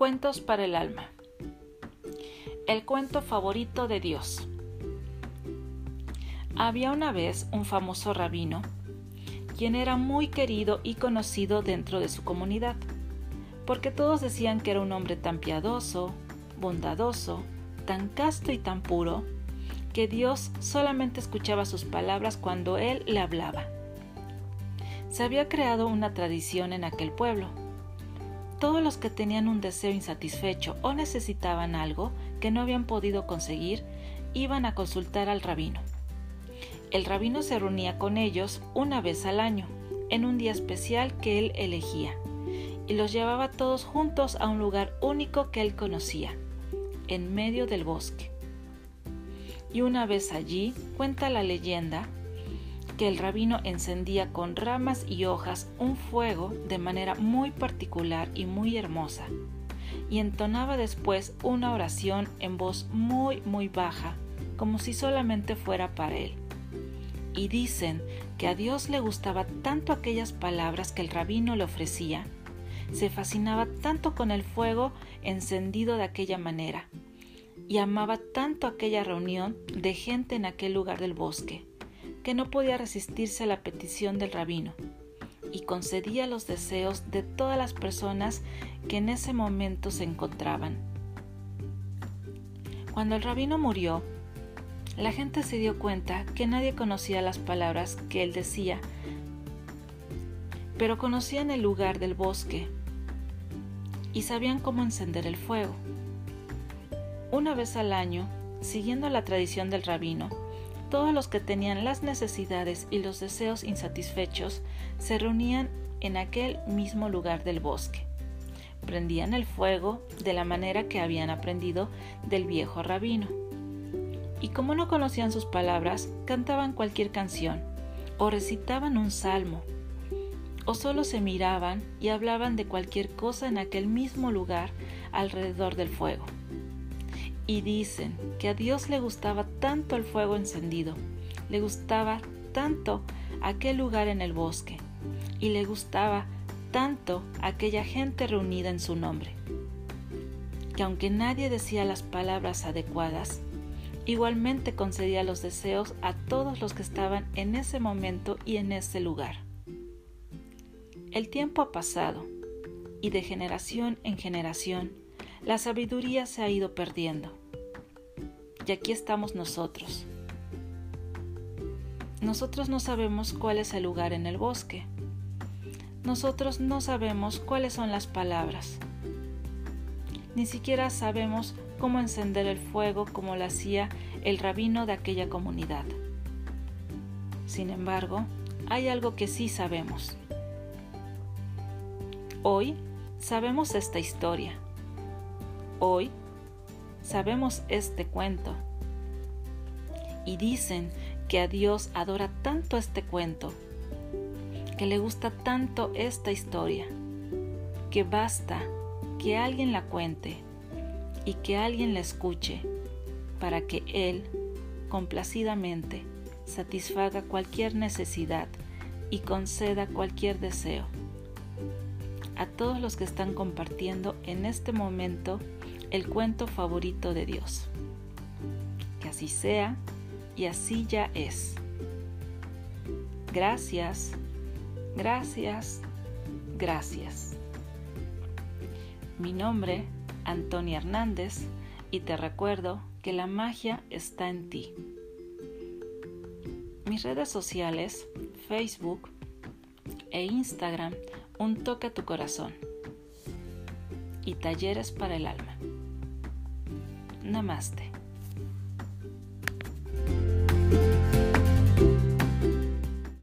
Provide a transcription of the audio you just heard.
Cuentos para el alma. El cuento favorito de Dios. Había una vez un famoso rabino, quien era muy querido y conocido dentro de su comunidad, porque todos decían que era un hombre tan piadoso, bondadoso, tan casto y tan puro, que Dios solamente escuchaba sus palabras cuando él le hablaba. Se había creado una tradición en aquel pueblo. Todos los que tenían un deseo insatisfecho o necesitaban algo que no habían podido conseguir, iban a consultar al rabino. El rabino se reunía con ellos una vez al año, en un día especial que él elegía, y los llevaba todos juntos a un lugar único que él conocía, en medio del bosque. Y una vez allí, cuenta la leyenda, que el rabino encendía con ramas y hojas un fuego de manera muy particular y muy hermosa, y entonaba después una oración en voz muy muy baja, como si solamente fuera para él. Y dicen que a Dios le gustaba tanto aquellas palabras que el rabino le ofrecía, se fascinaba tanto con el fuego encendido de aquella manera, y amaba tanto aquella reunión de gente en aquel lugar del bosque, que no podía resistirse a la petición del rabino y concedía los deseos de todas las personas que en ese momento se encontraban. Cuando el rabino murió, la gente se dio cuenta que nadie conocía las palabras que él decía, pero conocían el lugar del bosque y sabían cómo encender el fuego. Una vez al año, siguiendo la tradición del rabino, todos los que tenían las necesidades y los deseos insatisfechos se reunían en aquel mismo lugar del bosque. Prendían el fuego de la manera que habían aprendido del viejo rabino. Y como no conocían sus palabras, cantaban cualquier canción, o recitaban un salmo, o solo se miraban y hablaban de cualquier cosa en aquel mismo lugar alrededor del fuego y dicen que a Dios le gustaba tanto el fuego encendido, le gustaba tanto aquel lugar en el bosque y le gustaba tanto aquella gente reunida en su nombre, que aunque nadie decía las palabras adecuadas, igualmente concedía los deseos a todos los que estaban en ese momento y en ese lugar. El tiempo ha pasado y de generación en generación la sabiduría se ha ido perdiendo y aquí estamos nosotros. Nosotros no sabemos cuál es el lugar en el bosque. Nosotros no sabemos cuáles son las palabras. Ni siquiera sabemos cómo encender el fuego como lo hacía el rabino de aquella comunidad. Sin embargo, hay algo que sí sabemos. Hoy sabemos esta historia. Hoy sabemos este cuento. Y dicen que a Dios adora tanto este cuento, que le gusta tanto esta historia, que basta que alguien la cuente y que alguien la escuche para que Él, complacidamente, satisfaga cualquier necesidad y conceda cualquier deseo. A todos los que están compartiendo en este momento el cuento favorito de Dios. Que así sea y así ya es. Gracias, gracias, gracias. Mi nombre, Antonia Hernández, y te recuerdo que la magia está en ti. Mis redes sociales, Facebook e Instagram, un toque a tu corazón. Y talleres para el alma. Namaste.